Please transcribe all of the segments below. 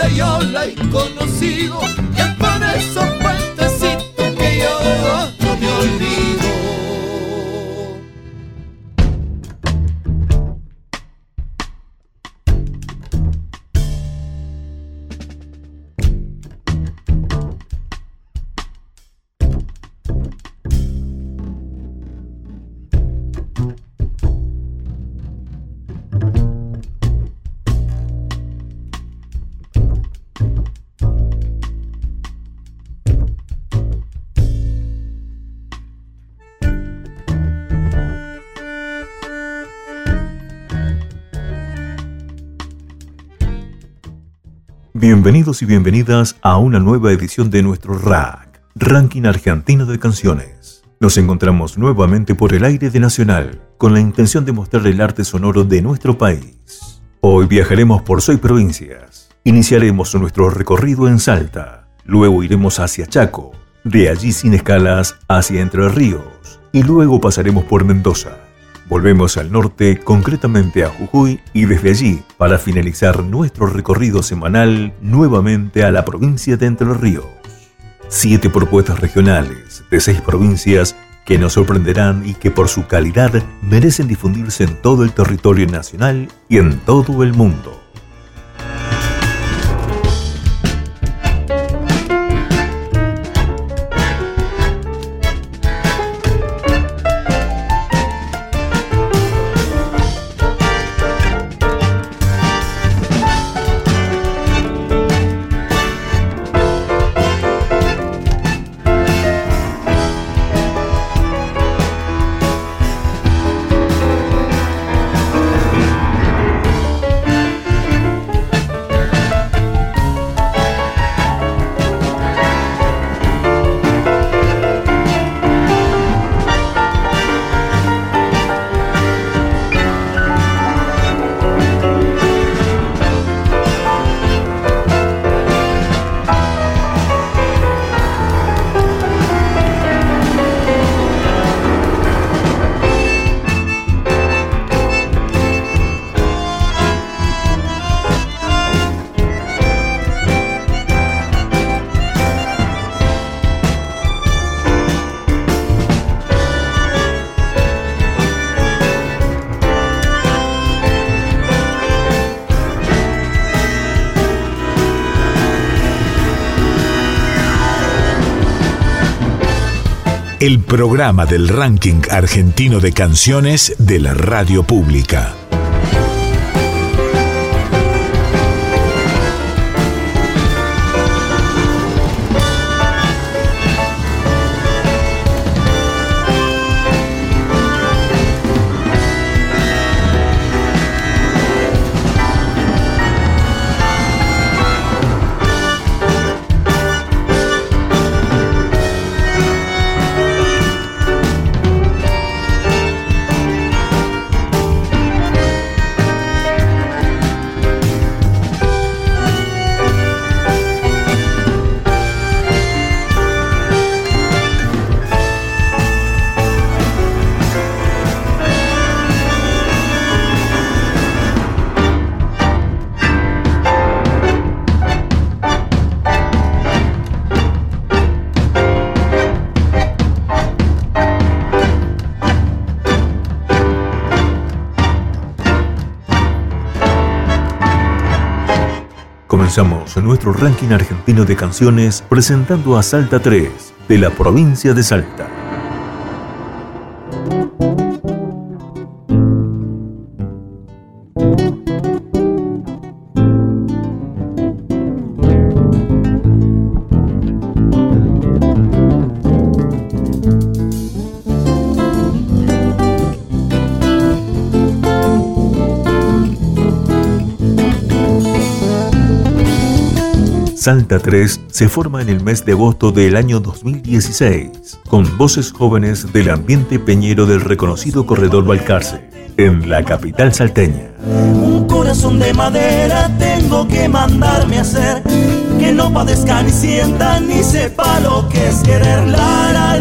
donde yo la he conocido, y es por esos puentecitos que yo Bienvenidos y bienvenidas a una nueva edición de nuestro RAC, Ranking Argentino de Canciones. Nos encontramos nuevamente por el aire de Nacional, con la intención de mostrar el arte sonoro de nuestro país. Hoy viajaremos por seis provincias. Iniciaremos nuestro recorrido en Salta, luego iremos hacia Chaco, de allí sin escalas hacia Entre Ríos, y luego pasaremos por Mendoza. Volvemos al norte, concretamente a Jujuy, y desde allí, para finalizar nuestro recorrido semanal, nuevamente a la provincia de Entre Ríos. Siete propuestas regionales de seis provincias que nos sorprenderán y que por su calidad merecen difundirse en todo el territorio nacional y en todo el mundo. El programa del ranking argentino de canciones de la radio pública. Nuestro ranking argentino de canciones presentando a Salta 3 de la provincia de Salta. Salta 3 se forma en el mes de agosto del año 2016, con voces jóvenes del ambiente peñero del reconocido corredor Balcarce, en la capital salteña. Un corazón de madera tengo que mandarme a hacer, que no padezca ni sienta ni sepa lo que es querer. La,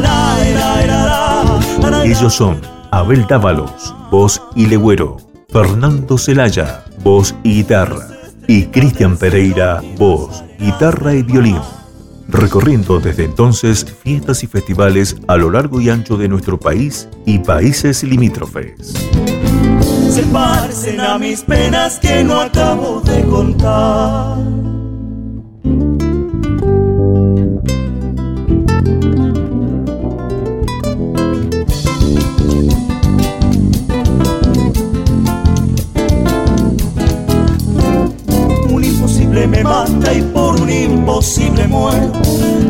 Ellos son Abel Dávalos, voz y legüero, Fernando Celaya, voz y guitarra, y Cristian Pereira, voz, guitarra y violín, recorriendo desde entonces fiestas y festivales a lo largo y ancho de nuestro país y países limítrofes. Se a mis penas que no acabo de contar. Me mata y por un imposible muero.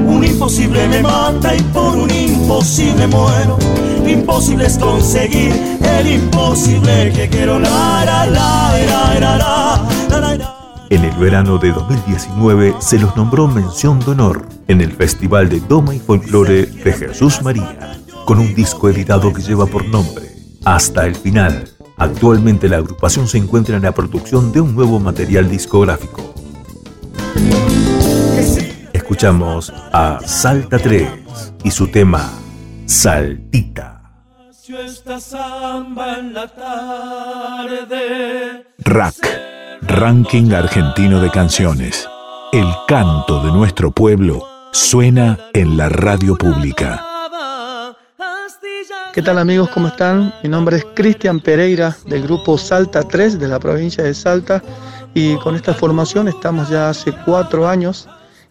Un imposible me mata y por un imposible muero. Imposible es conseguir el imposible que quiero. La, la, la, en el verano de 2019 se los nombró mención de honor en el Festival de Doma y Folklore de Jesús María, con un disco editado que lleva por nombre Hasta el Final. Actualmente la agrupación se encuentra en la producción de un nuevo material discográfico. Escuchamos a Salta 3 y su tema Saltita. Rack, Ranking Argentino de Canciones. El canto de nuestro pueblo suena en la radio pública. ¿Qué tal amigos? ¿Cómo están? Mi nombre es Cristian Pereira del grupo Salta 3 de la provincia de Salta y con esta formación estamos ya hace cuatro años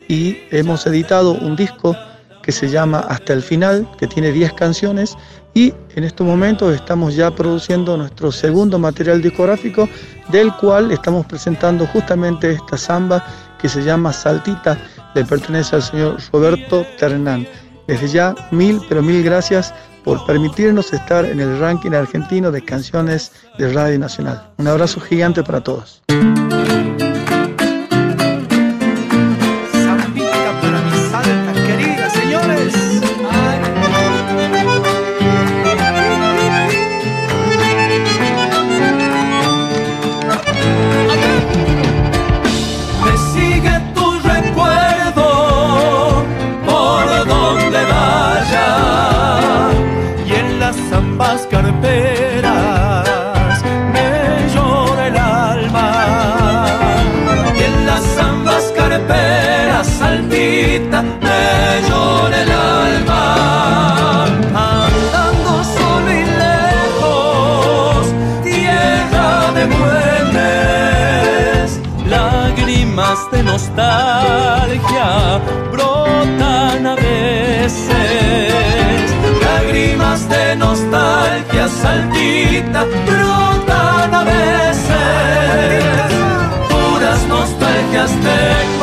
y hemos editado un disco que se llama Hasta el Final, que tiene 10 canciones y en estos momentos estamos ya produciendo nuestro segundo material discográfico del cual estamos presentando justamente esta samba que se llama Saltita, le pertenece al señor Roberto Ternán. Desde ya, mil, pero mil gracias por permitirnos estar en el ranking argentino de canciones de Radio Nacional. Un abrazo gigante para todos. Brotan a veces. Lágrimas de nostalgia saltita brotan a veces. Puras nostalgias tengo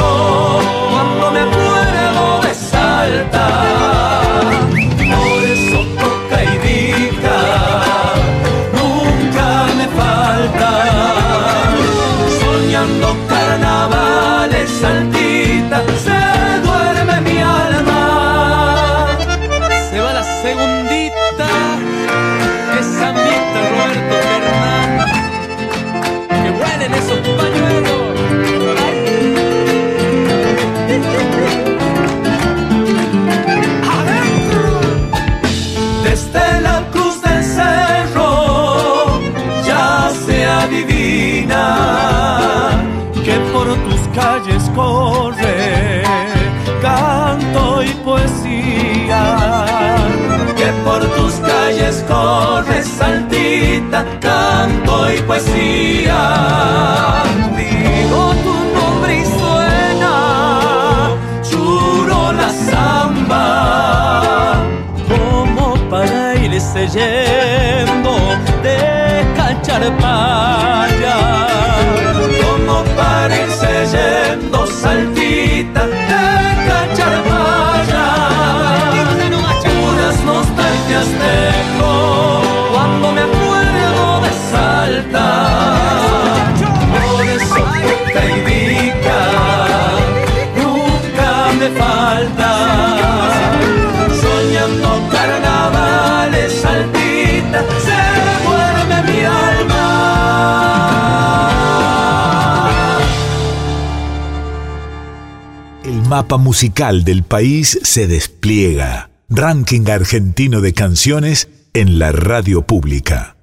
y poesía. Digo tu nombre y suena, churo la samba, como para irse yendo de cacharpaya, como para mapa musical del país se despliega. Ranking argentino de canciones en la radio pública.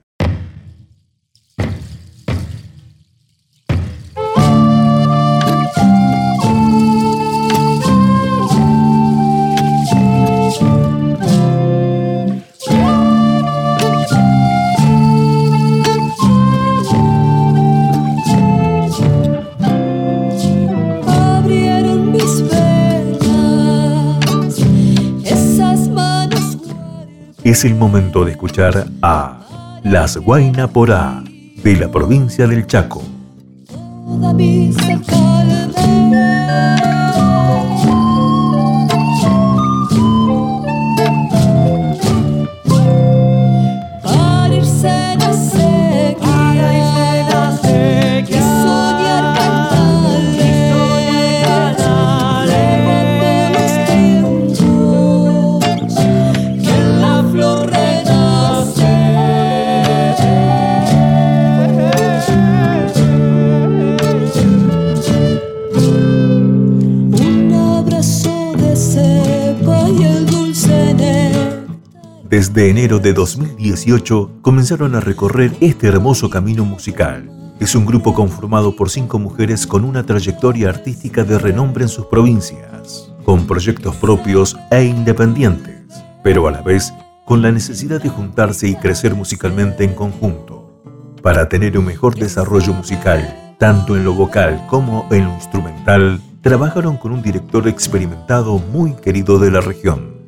Es el momento de escuchar a Las Guaina Porá de la provincia del Chaco. Desde enero de 2018 comenzaron a recorrer este hermoso camino musical. Es un grupo conformado por cinco mujeres con una trayectoria artística de renombre en sus provincias, con proyectos propios e independientes, pero a la vez con la necesidad de juntarse y crecer musicalmente en conjunto, para tener un mejor desarrollo musical, tanto en lo vocal como en lo instrumental, trabajaron con un director experimentado muy querido de la región.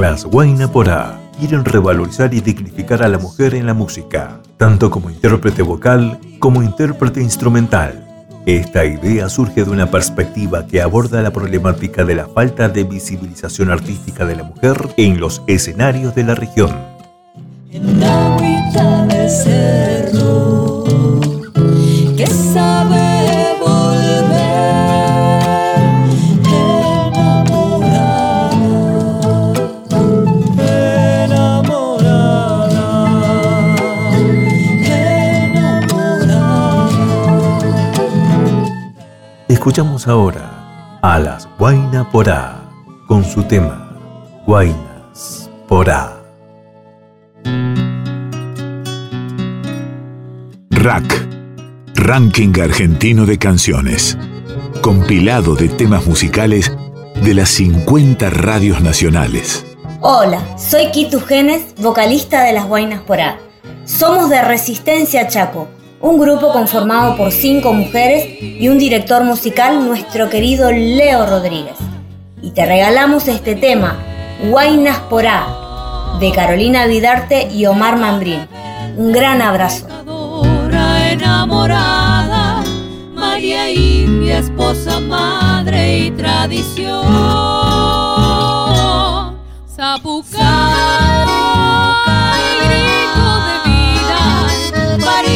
Las Huayna Porá quieren revalorizar y dignificar a la mujer en la música, tanto como intérprete vocal como intérprete instrumental. Esta idea surge de una perspectiva que aborda la problemática de la falta de visibilización artística de la mujer en los escenarios de la región. En la Escuchamos ahora a las Huayna Porá con su tema Huaynas Porá. Rack, Ranking Argentino de Canciones. Compilado de temas musicales de las 50 radios nacionales. Hola, soy Kitu Genes, vocalista de Las Guainas Porá. Somos de Resistencia Chaco, un grupo conformado por cinco mujeres y un director musical, nuestro querido Leo Rodríguez. Y te regalamos este tema, Guainas Porá, de Carolina Vidarte y Omar Mambrín. Un gran abrazo.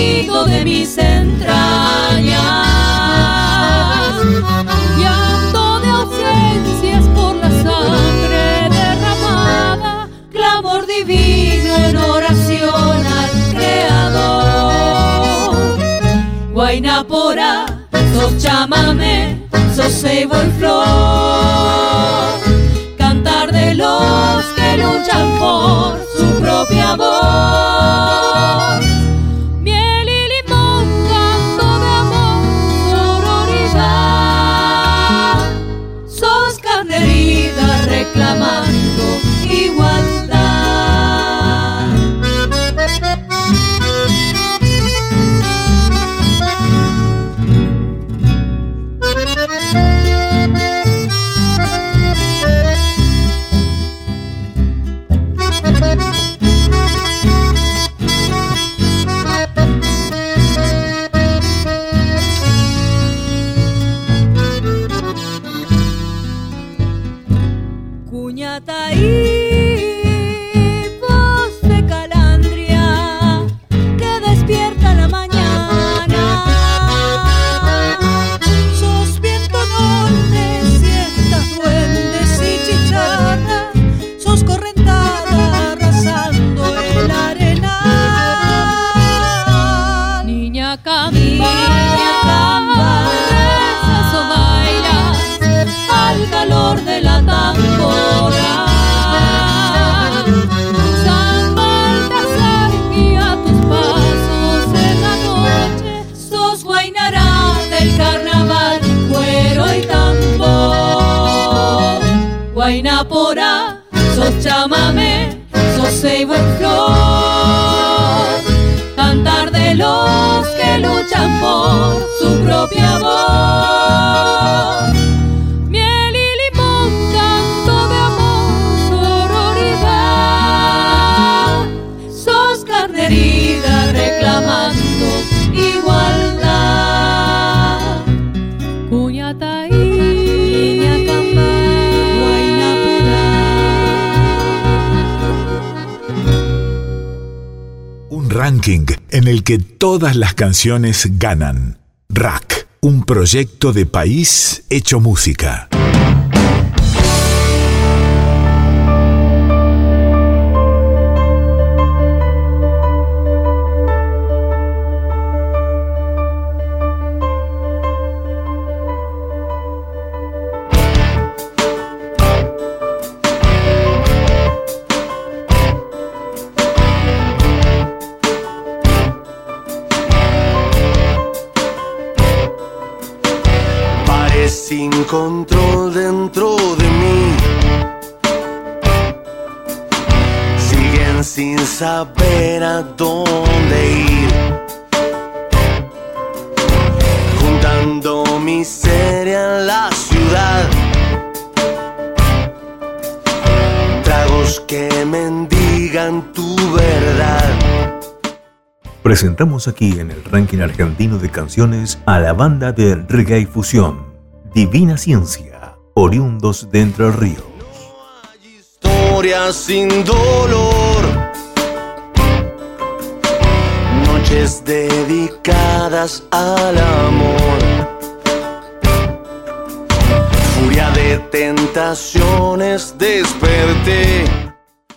Parido de mis entrañas. Llanto de ausencias por la sangre derramada, clamor divino en oración al Creador. Guainapora, sos chamamé, sos ceibo en flor. Cantar de los que luchan por su propia voz. puñata y las canciones ganan. Rack, un proyecto de país hecho música. A dónde ir. Juntando miseria en la ciudad. Tragos que mendigan tu verdad. Presentamos aquí en el ranking argentino de canciones a la banda de reggae y fusión, Divina Ciencia, oriundos de Entre Ríos. Historias sin dolor. Dedicadas al amor. Furia de tentaciones desperté.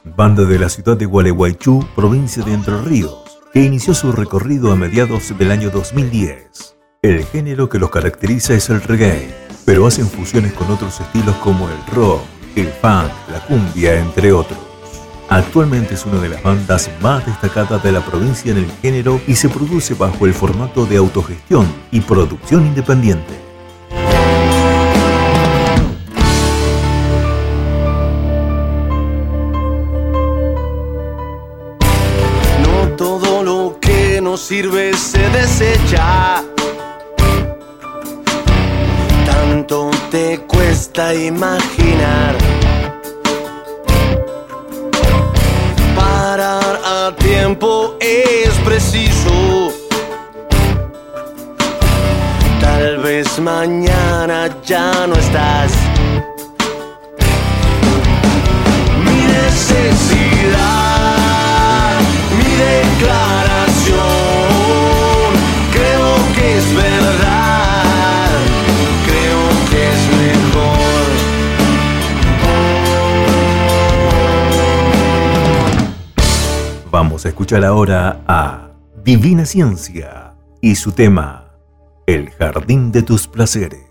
Banda de la ciudad de Gualeguaychú, provincia de Entre Ríos, que inició su recorrido a mediados del año 2010. El género que los caracteriza es el reggae, pero hacen fusiones con otros estilos como el rock, el funk, la cumbia, entre otros. Actualmente es una de las bandas más destacadas de la provincia en el género y se produce bajo el formato de autogestión y producción independiente. No todo lo que nos sirve se desecha. Tanto te cuesta imaginar. Tiempo es preciso. Tal vez mañana ya no estás. A escuchar ahora a Divina Ciencia y su tema, El Jardín de tus Placeres.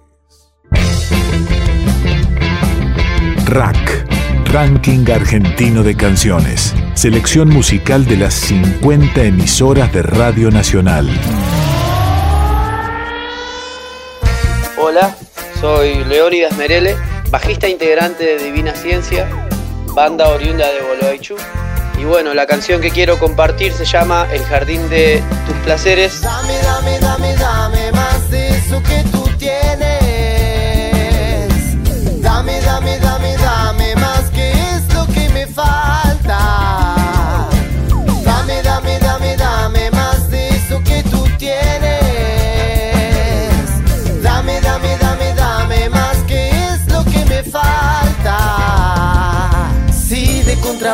Rack, Ranking Argentino de Canciones. Selección musical de las 50 emisoras de Radio Nacional. Hola, soy Leónidas Merele, bajista integrante de Divina Ciencia, banda oriunda de Boloaichú. Y bueno, la canción que quiero compartir se llama El Jardín de tus Placeres. Dame, dame, dame, dame más de eso que tú tienes. Dame, dame, dame,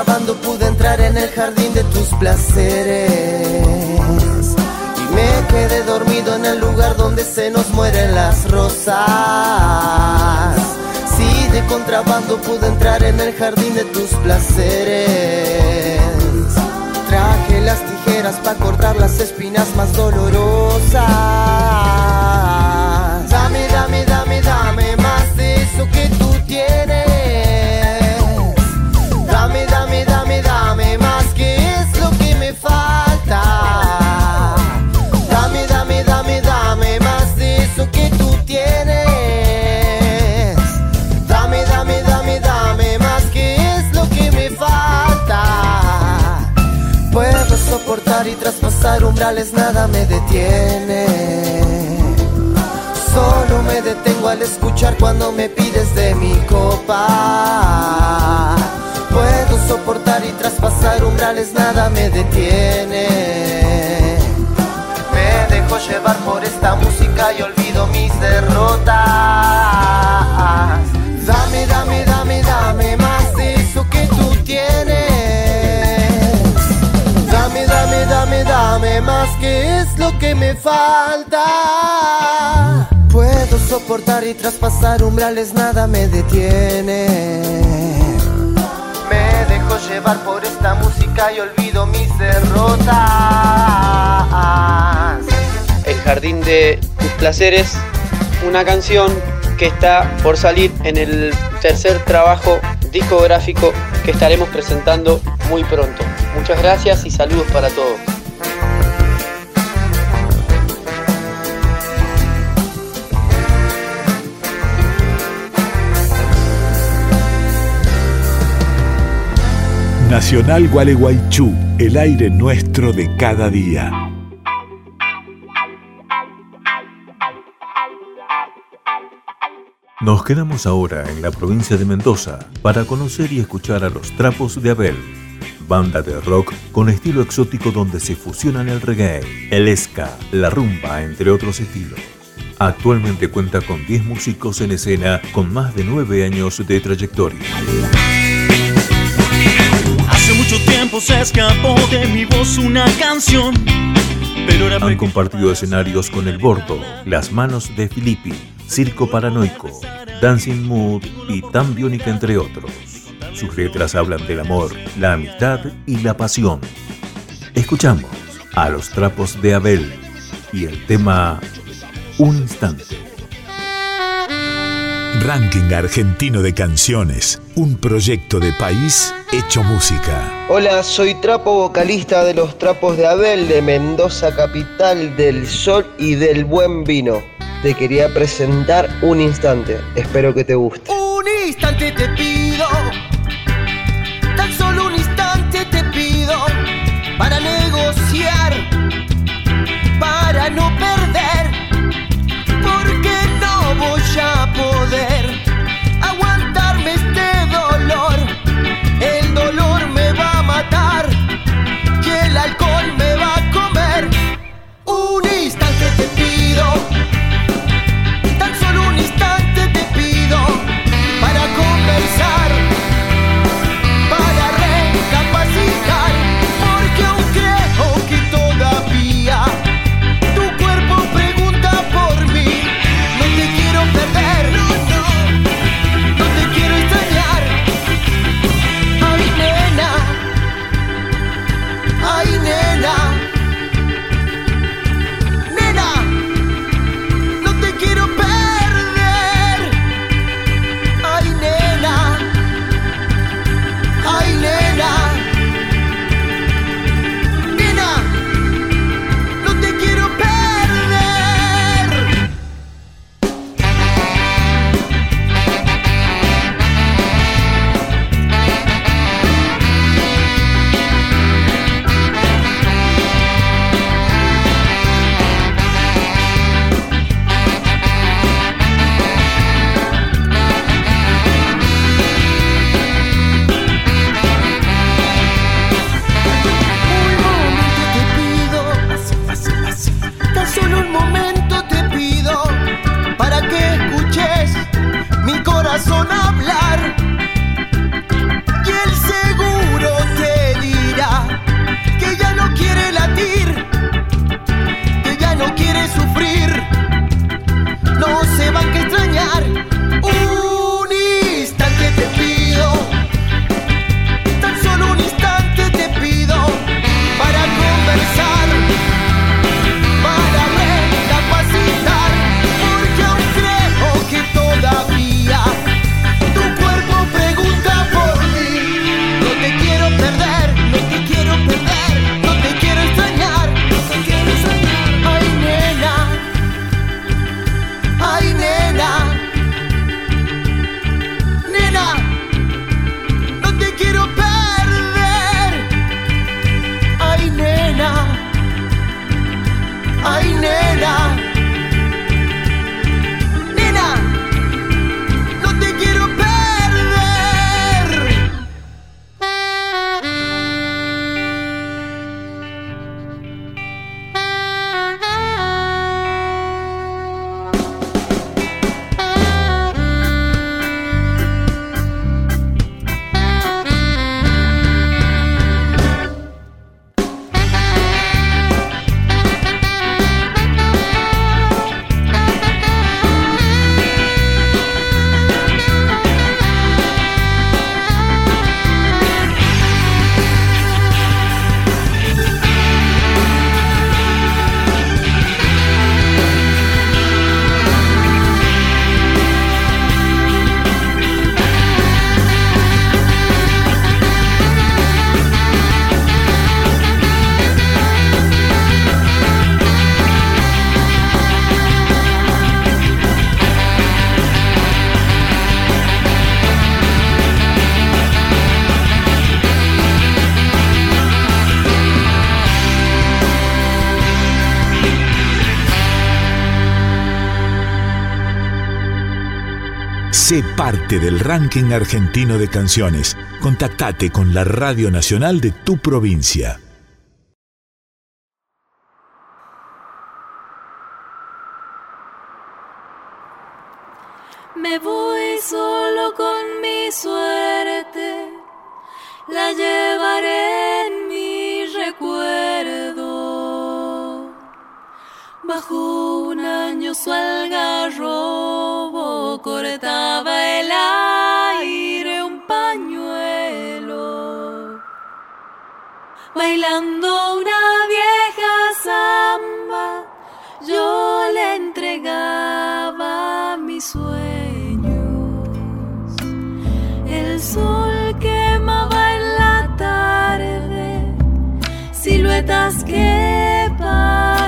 de contrabando pude entrar en el jardín de tus placeres. Y me quedé dormido en el lugar donde se nos mueren las rosas. Si de contrabando pude entrar en el jardín de tus placeres. Traje las tijeras para cortar las espinas más dolorosas. Dame, dame, dame, dame más de eso que tú soportar y traspasar umbrales, nada me detiene. Solo me detengo al escuchar cuando me pides de mi copa. Puedo soportar y traspasar umbrales, nada me detiene. Me dejo llevar por esta música y olvido mis derrotas. Más que es lo que me falta. Puedo soportar y traspasar umbrales, nada me detiene. Me dejo llevar por esta música y olvido mis derrotas. El jardín de tus placeres, una canción que está por salir en el tercer trabajo discográfico que estaremos presentando muy pronto. Muchas gracias y saludos para todos. Nacional Gualeguaychú, el aire nuestro de cada día. Nos quedamos ahora en la provincia de Mendoza para conocer y escuchar a los Trapos de Abel, banda de rock con estilo exótico donde se fusionan el reggae, el ska, la rumba, entre otros estilos. Actualmente cuenta con 10 músicos en escena con más de 9 años de trayectoria. Mucho tiempo se escapó de mi voz una canción. Han compartido escenarios con El Bordo, Las Manos de Filippi, Circo Paranoico, Dancing Mood y Tan entre otros. Sus letras hablan del amor, la amistad y la pasión. Escuchamos a los trapos de Abel y el tema Un instante. Ranking Argentino de Canciones, un proyecto de país hecho música. Hola, soy trapo vocalista de los Trapos de Abel de Mendoza, capital del sol y del buen vino. Te quería presentar un instante, espero que te guste. Un instante te pido, Sé parte del ranking argentino de canciones. Contactate con la Radio Nacional de tu provincia. Me voy solo con mi suerte, la llevaré en mi recuerdo. Bajo un año su cortaba el aire un pañuelo, bailando una vieja samba. Yo le entregaba mi sueño. El sol quemaba en la tarde siluetas que parecían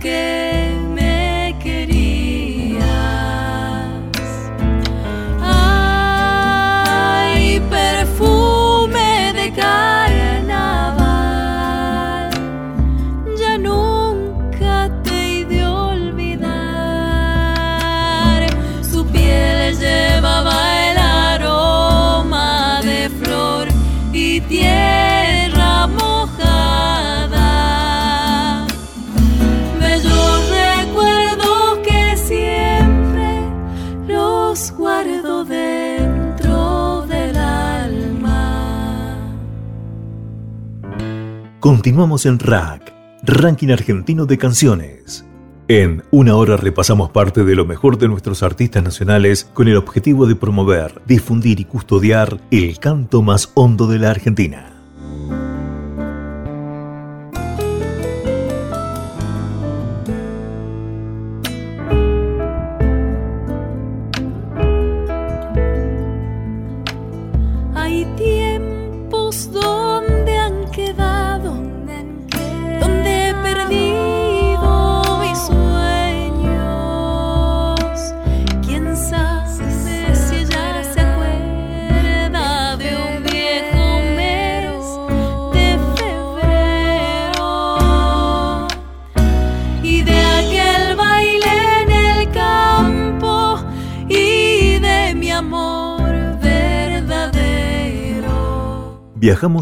que Continuamos en Rack, Ranking Argentino de Canciones. En una hora repasamos parte de lo mejor de nuestros artistas nacionales con el objetivo de promover, difundir y custodiar el canto más hondo de la Argentina.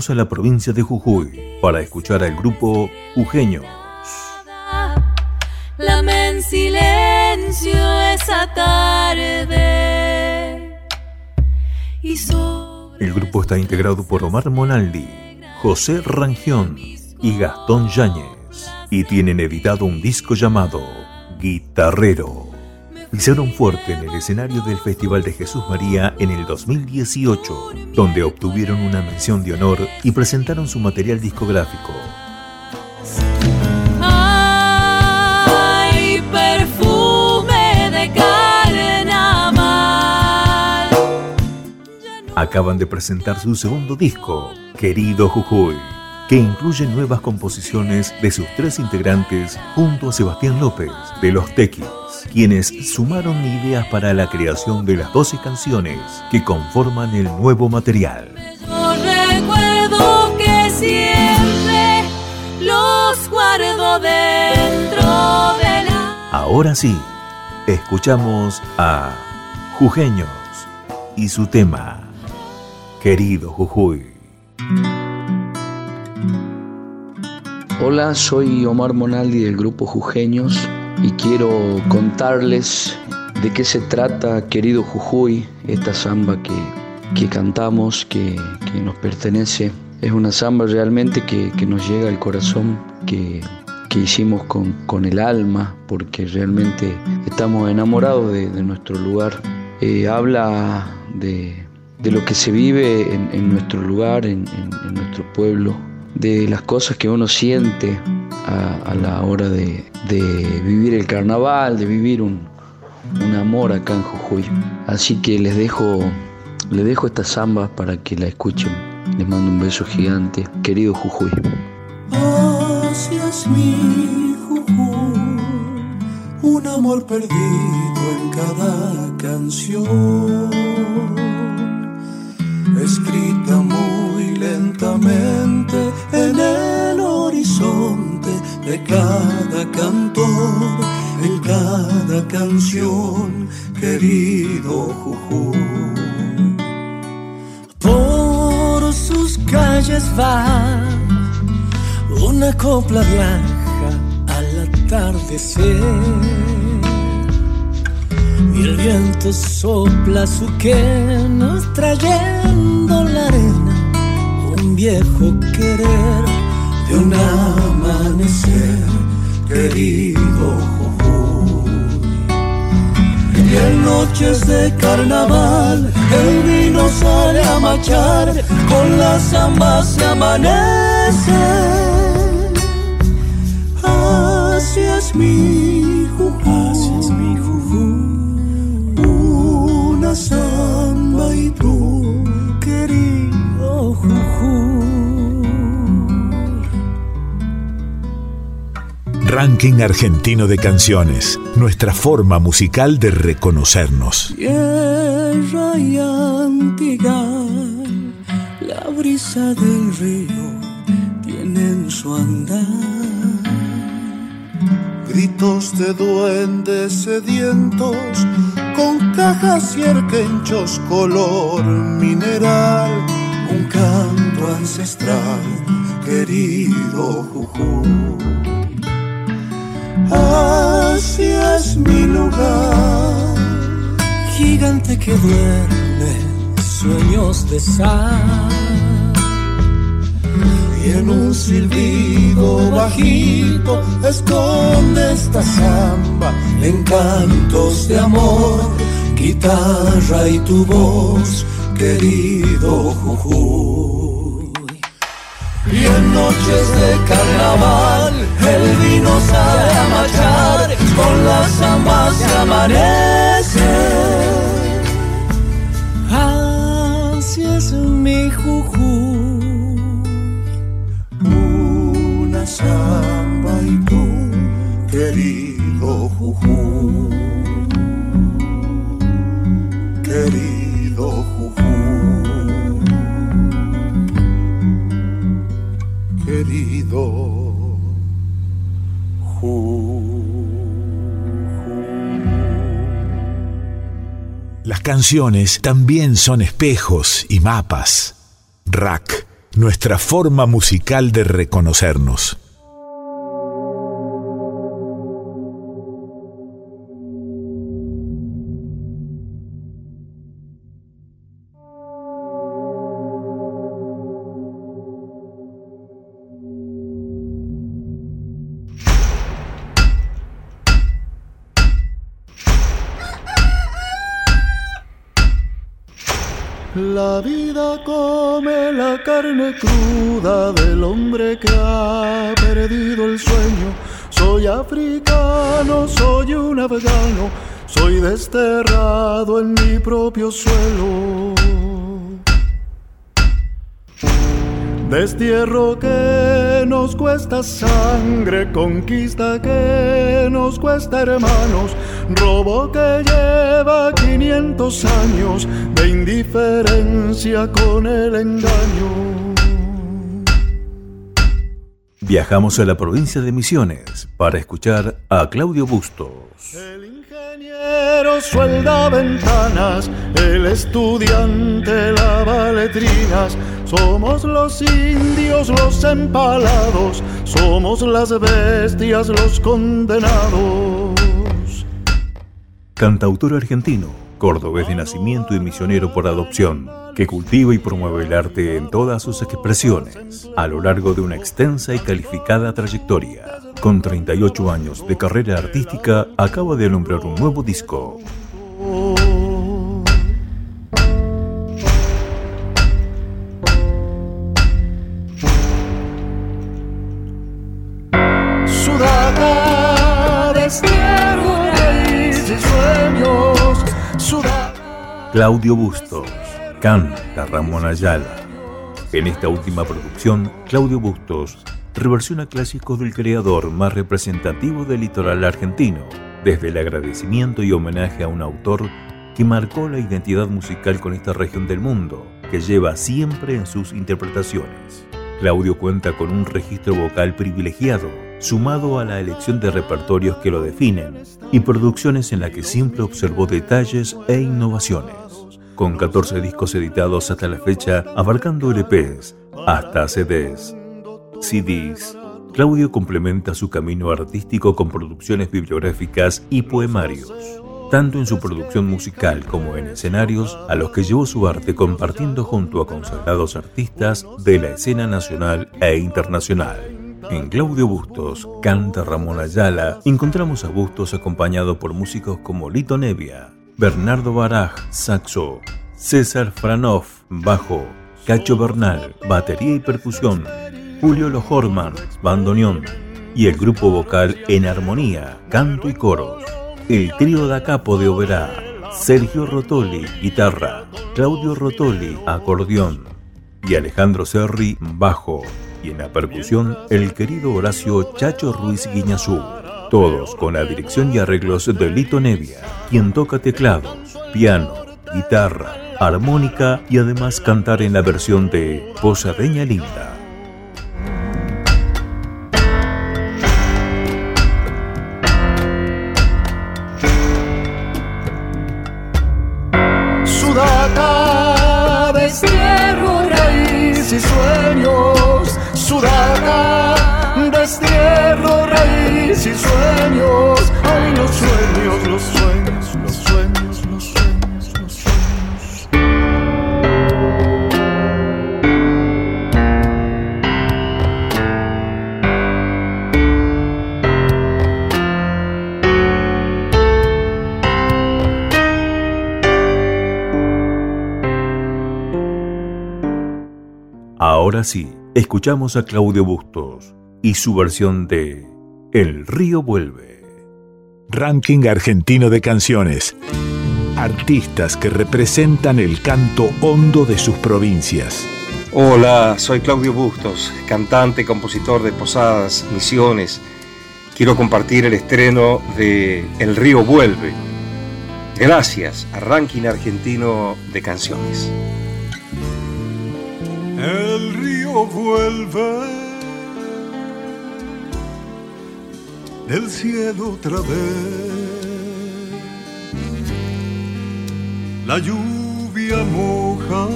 Viajamos a la provincia de Jujuy para escuchar al grupo Jujeño. Lame en silencio esa tarde y sobre El grupo está integrado por Omar Monaldi, José Rangión y Gastón Yáñez y tienen editado un disco llamado Guitarrero. Pisaron fuerte en el escenario del Festival de Jesús María en el 2018, donde obtuvieron una mención de honor y presentaron su material discográfico. Ay, perfume de carnaval. Acaban de presentar su segundo disco, Querido Jujuy, que incluye nuevas composiciones de sus tres integrantes junto a Sebastián López de Los Tequis, quienes sumaron ideas para la creación de las 12 canciones que conforman el nuevo material. Yo recuerdo que siempre los guardo dentro de la Ahora sí, escuchamos a Jujeños y su tema, Querido Jujuy. Hola, soy Omar Monaldi del grupo Jujeños y quiero contarles de qué se trata, querido Jujuy, esta samba que, que cantamos, que, que nos pertenece. Es una samba realmente que, que nos llega al corazón, que, hicimos con, con, el alma, porque realmente estamos enamorados de, de nuestro lugar. Eh, habla de, de, lo que se vive en, en nuestro lugar, en, en nuestro pueblo, de las cosas que uno siente a, la hora de, vivir el carnaval, de vivir un, amor acá en Jujuy. Así que les dejo, les dejo esta samba para que la escuchen. Les mando un beso gigante, querido Jujuy. Hacia mi Jujuy, un amor perdido en cada canción, escrita Jujuy. Por sus calles va una copla blanca al atardecer. Y el viento sopla su nos trayendo la arena, un viejo querer de un amanecer, querido y en noches de carnaval el vino sale a machar, con las zambas se amanece. Así es mi juju, así es mi juju, una samba y tú, querido juju. Ranking Argentino de Canciones, nuestra forma musical de reconocernos. Tierra y Antigal, la brisa del río tienen su andar. Gritos de duendes sedientos con cajas y arquenchos color mineral, un canto ancestral, querido Jujuy. Así es mi lugar, gigante que duerme sueños de sal. Y en un silbido bajito esconde esta samba, encantos de amor, guitarra y tu voz, querido Jujuy. Y en noches de carnaval el vino sale a marchar, con las zambas se amanece. Así es mi juju. Una samba y tú, querido juju. Querido juju. Las canciones también son espejos y mapas. Rack, nuestra forma musical de reconocernos. La vida come la carne cruda del hombre que ha perdido el sueño. Soy africano, soy un afgano, soy desterrado en mi propio suelo. Destierro que nos cuesta sangre, conquista que nos cuesta hermanos, robo que lleva 500 años indiferencia con el engaño. Viajamos a la provincia de Misiones para escuchar a Claudio Bustos. El ingeniero suelda ventanas, el estudiante lava letrinas. Somos los indios los empalados, somos las bestias los condenados. Cantautor argentino, cordobés de nacimiento y misionero por adopción, que cultiva y promueve el arte en todas sus expresiones, a lo largo de una extensa y calificada trayectoria. Con 38 años de carrera artística, acaba de alumbrar un nuevo disco. Claudio Bustos, canta Ramón Ayala. En esta última producción, Claudio Bustos reversiona clásicos del creador más representativo del litoral argentino, desde el agradecimiento y homenaje a un autor que marcó la identidad musical con esta región del mundo, que lleva siempre en sus interpretaciones. Claudio cuenta con un registro vocal privilegiado, sumado a la elección de repertorios que lo definen, y producciones en las que siempre observó detalles e innovaciones. Con 14 discos editados hasta la fecha, abarcando LPs, hasta CDs, CDs, Claudio complementa su camino artístico con producciones bibliográficas y poemarios, tanto en su producción musical como en escenarios a los que llevó su arte compartiendo junto a consagrados artistas de la escena nacional e internacional. En Claudio Bustos, canta Ramón Ayala, encontramos a Bustos acompañado por músicos como Lito Nevia, Bernardo Baraj, saxo, César Franoff, bajo, Cacho Bernal, batería y percusión, Julio Lojorman, bandoneón, y el grupo vocal En Armonía, canto y coros. El trío da capo de Oberá, Sergio Rotoli, guitarra, Claudio Rotoli, acordeón, y Alejandro Serri, bajo, y en la percusión el querido Horacio Chacho Ruiz Guiñazú. Todos con la dirección y arreglos de Lito Nevia, quien toca teclados, piano, guitarra, armónica y además cantar en la versión de Posadeña Linda. Ahora sí, escuchamos a Claudio Bustos y su versión de El río vuelve. Ranking argentino de canciones. Artistas que representan el canto hondo de sus provincias. Hola, soy Claudio Bustos, cantante, compositor de Posadas, Misiones. Quiero compartir el estreno de El río vuelve. Gracias a Ranking Argentino de Canciones. El río vuelve del cielo otra vez. La lluvia moja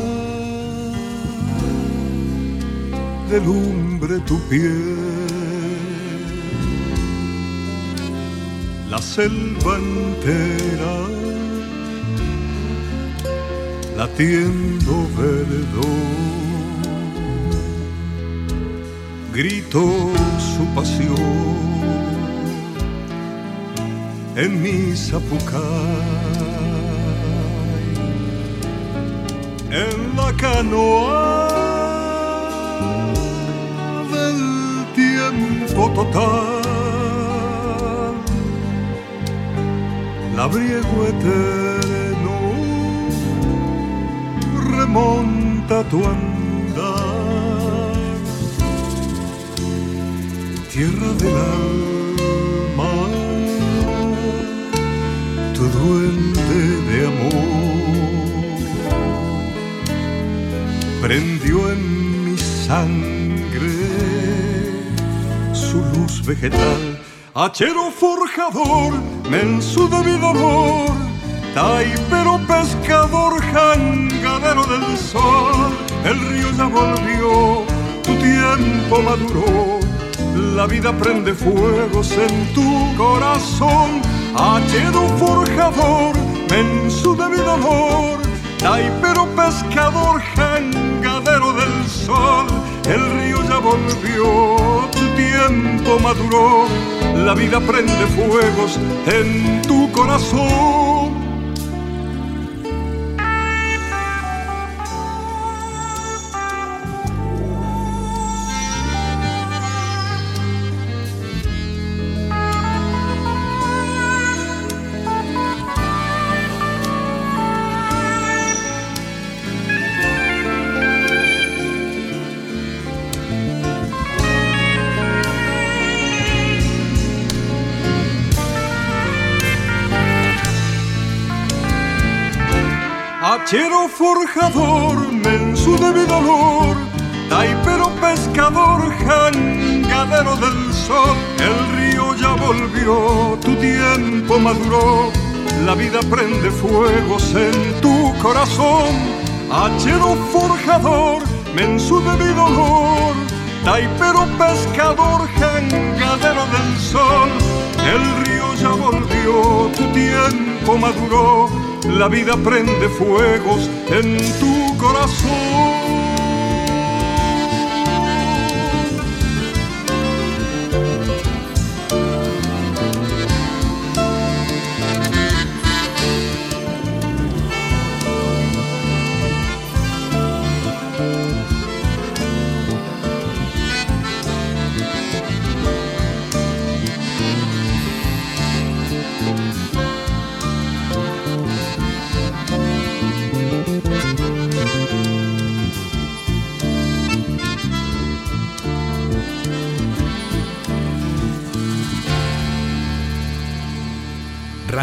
de lumbre tu piel. La selva entera latiendo verdor gritó su pasión en mi zapucay, en la canoa del tiempo total, labriego eterno remonta tu tierra del alma, tu duende de amor prendió en mi sangre su luz vegetal. Hachero forjador, mensudo mi dolor, taipero pescador, jangadero del sol, el río ya volvió, tu tiempo maduró la vida prende fuegos en tu corazón. Hachero forjador, mensu de mi dolor, taipero pescador, jangadero del sol. El río ya volvió, tu tiempo maduró, la vida prende fuegos en tu corazón. Forjador, mensu de mi dolor, taipero pescador, jangadero del sol, el río ya volvió, tu tiempo maduró, la vida prende fuegos en tu corazón, hachero forjador, mensu de mi dolor, taipero pescador, jangadero del sol, el río ya volvió, tu tiempo maduró, la vida prende fuegos en tu corazón.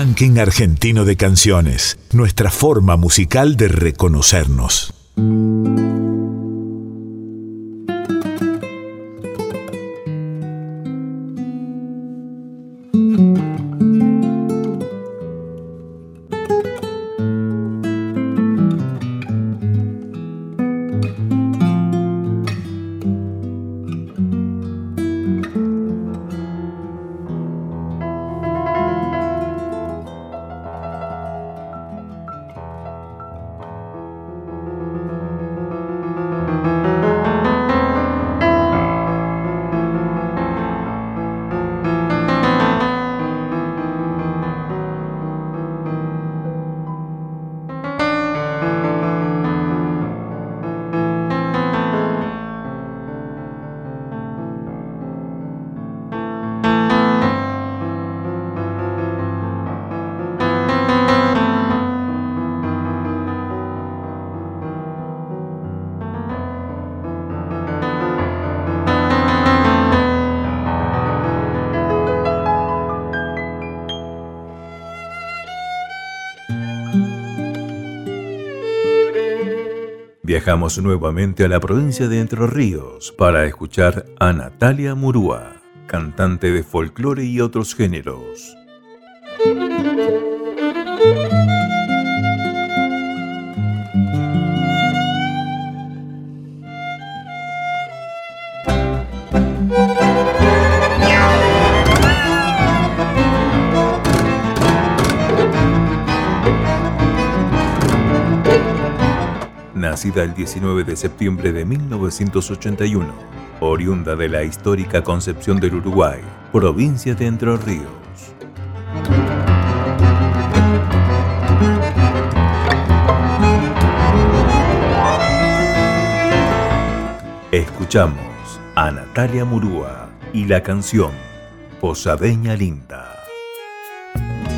Ranking Argentino de Canciones, nuestra forma musical de reconocernos. Viajamos nuevamente a la provincia de Entre Ríos para escuchar a Natalia Murúa, cantante de folclore y otros géneros. Nacida el 19 de septiembre de 1981, oriunda de la histórica Concepción del Uruguay, provincia de Entre Ríos. Escuchamos a Natalia Murúa y la canción Posadeña Linda.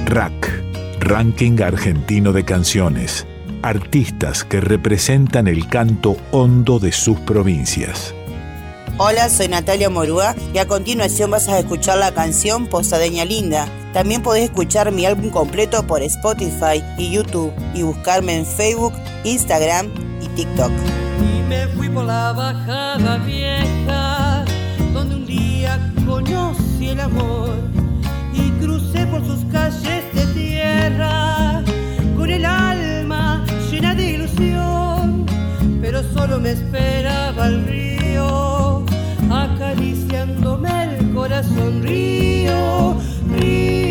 Rack, Ranking Argentino de Canciones artistas que representan el canto hondo de sus provincias. Hola, soy Natalia Morúa y a continuación vas a escuchar la canción Posadeña Linda. También podés escuchar mi álbum completo por Spotify y YouTube y buscarme en Facebook, Instagram y TikTok. Y me fui por la bajada vieja, donde un día conocí el amor y crucé por sus calles de tierra me esperaba el río, acariciándome el corazón. Río, río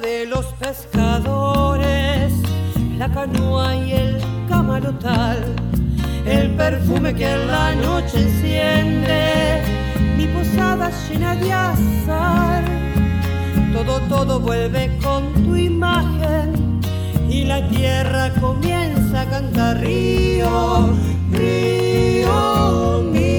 de los pescadores, la canoa y el camarotal, el perfume que en la noche enciende, mi posada llena de azar. Todo, todo vuelve con tu imagen y la tierra comienza a cantar río, río mío,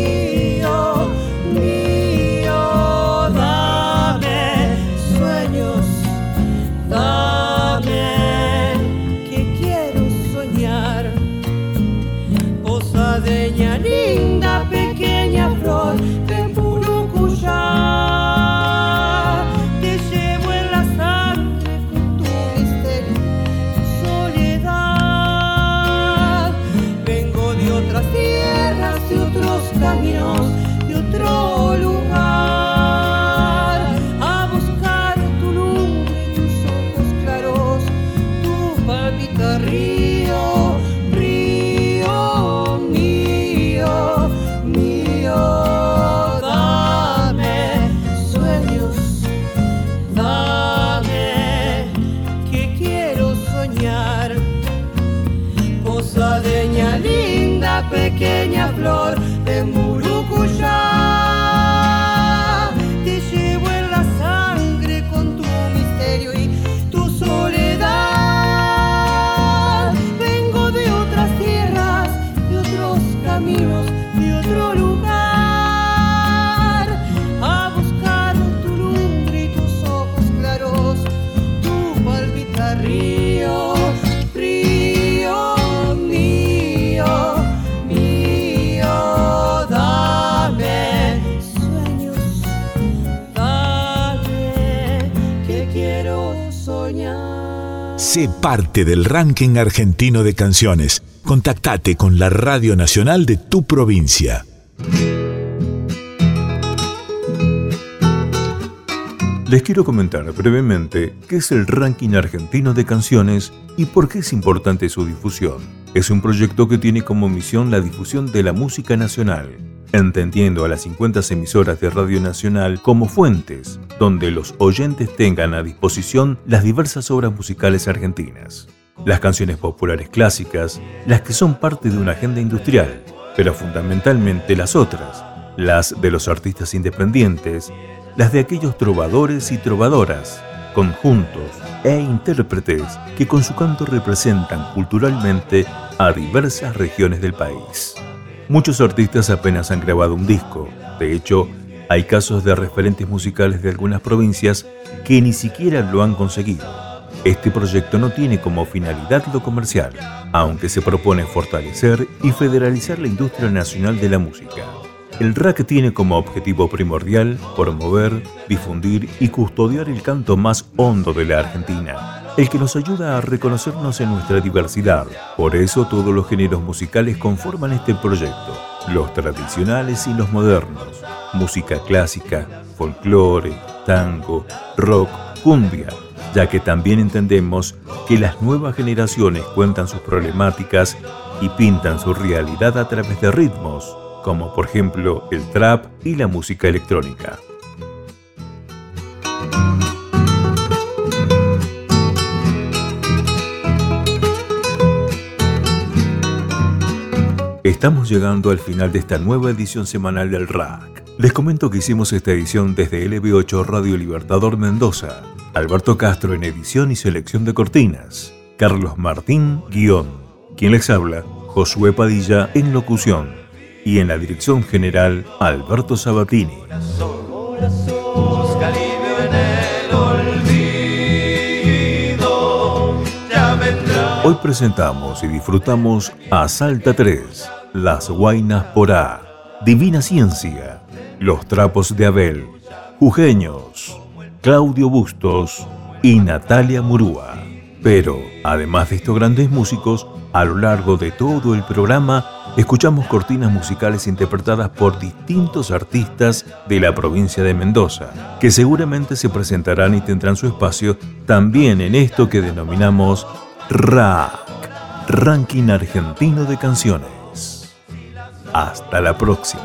Sé parte del ranking argentino de canciones. Contactate con la Radio Nacional de tu provincia. Les quiero comentar brevemente qué es el ranking argentino de canciones y por qué es importante su difusión. Es un proyecto que tiene como misión la difusión de la música nacional, entendiendo a las 50 emisoras de Radio Nacional como fuentes, donde los oyentes tengan a disposición las diversas obras musicales argentinas. Las canciones populares clásicas, las que son parte de una agenda industrial, pero fundamentalmente las otras, las de los artistas independientes, las de aquellos trovadores y trovadoras, conjuntos e intérpretes que con su canto representan culturalmente a diversas regiones del país. Muchos artistas apenas han grabado un disco, de hecho, hay casos de referentes musicales de algunas provincias que ni siquiera lo han conseguido. Este proyecto no tiene como finalidad lo comercial, aunque se propone fortalecer y federalizar la industria nacional de la música. El RAC tiene como objetivo primordial promover, difundir y custodiar el canto más hondo de la Argentina, el que nos ayuda a reconocernos en nuestra diversidad. Por eso todos los géneros musicales conforman este proyecto, los tradicionales y los modernos, música clásica, folclore, tango, rock, cumbia, ya que también entendemos que las nuevas generaciones cuentan sus problemáticas y pintan su realidad a través de ritmos, como por ejemplo el trap y la música electrónica. Estamos llegando al final de esta nueva edición semanal del RAC. Les comento que hicimos esta edición desde LB8 Radio Libertador Mendoza. Alberto Castro en edición y selección de cortinas. Carlos Martín, guion. Quien les habla, Josué Padilla en locución. Y en la dirección general, Alberto Sabatini. Hoy presentamos y disfrutamos a Salta 3, Las Guainas por A, Divina Ciencia, Los Trapos de Abel, Jujeños, Claudio Bustos y Natalia Murúa. Pero, además de estos grandes músicos, a lo largo de todo el programa escuchamos cortinas musicales interpretadas por distintos artistas de la provincia de Mendoza, que seguramente se presentarán y tendrán su espacio también en esto que denominamos RAC, Ranking Argentino de Canciones. Hasta la próxima.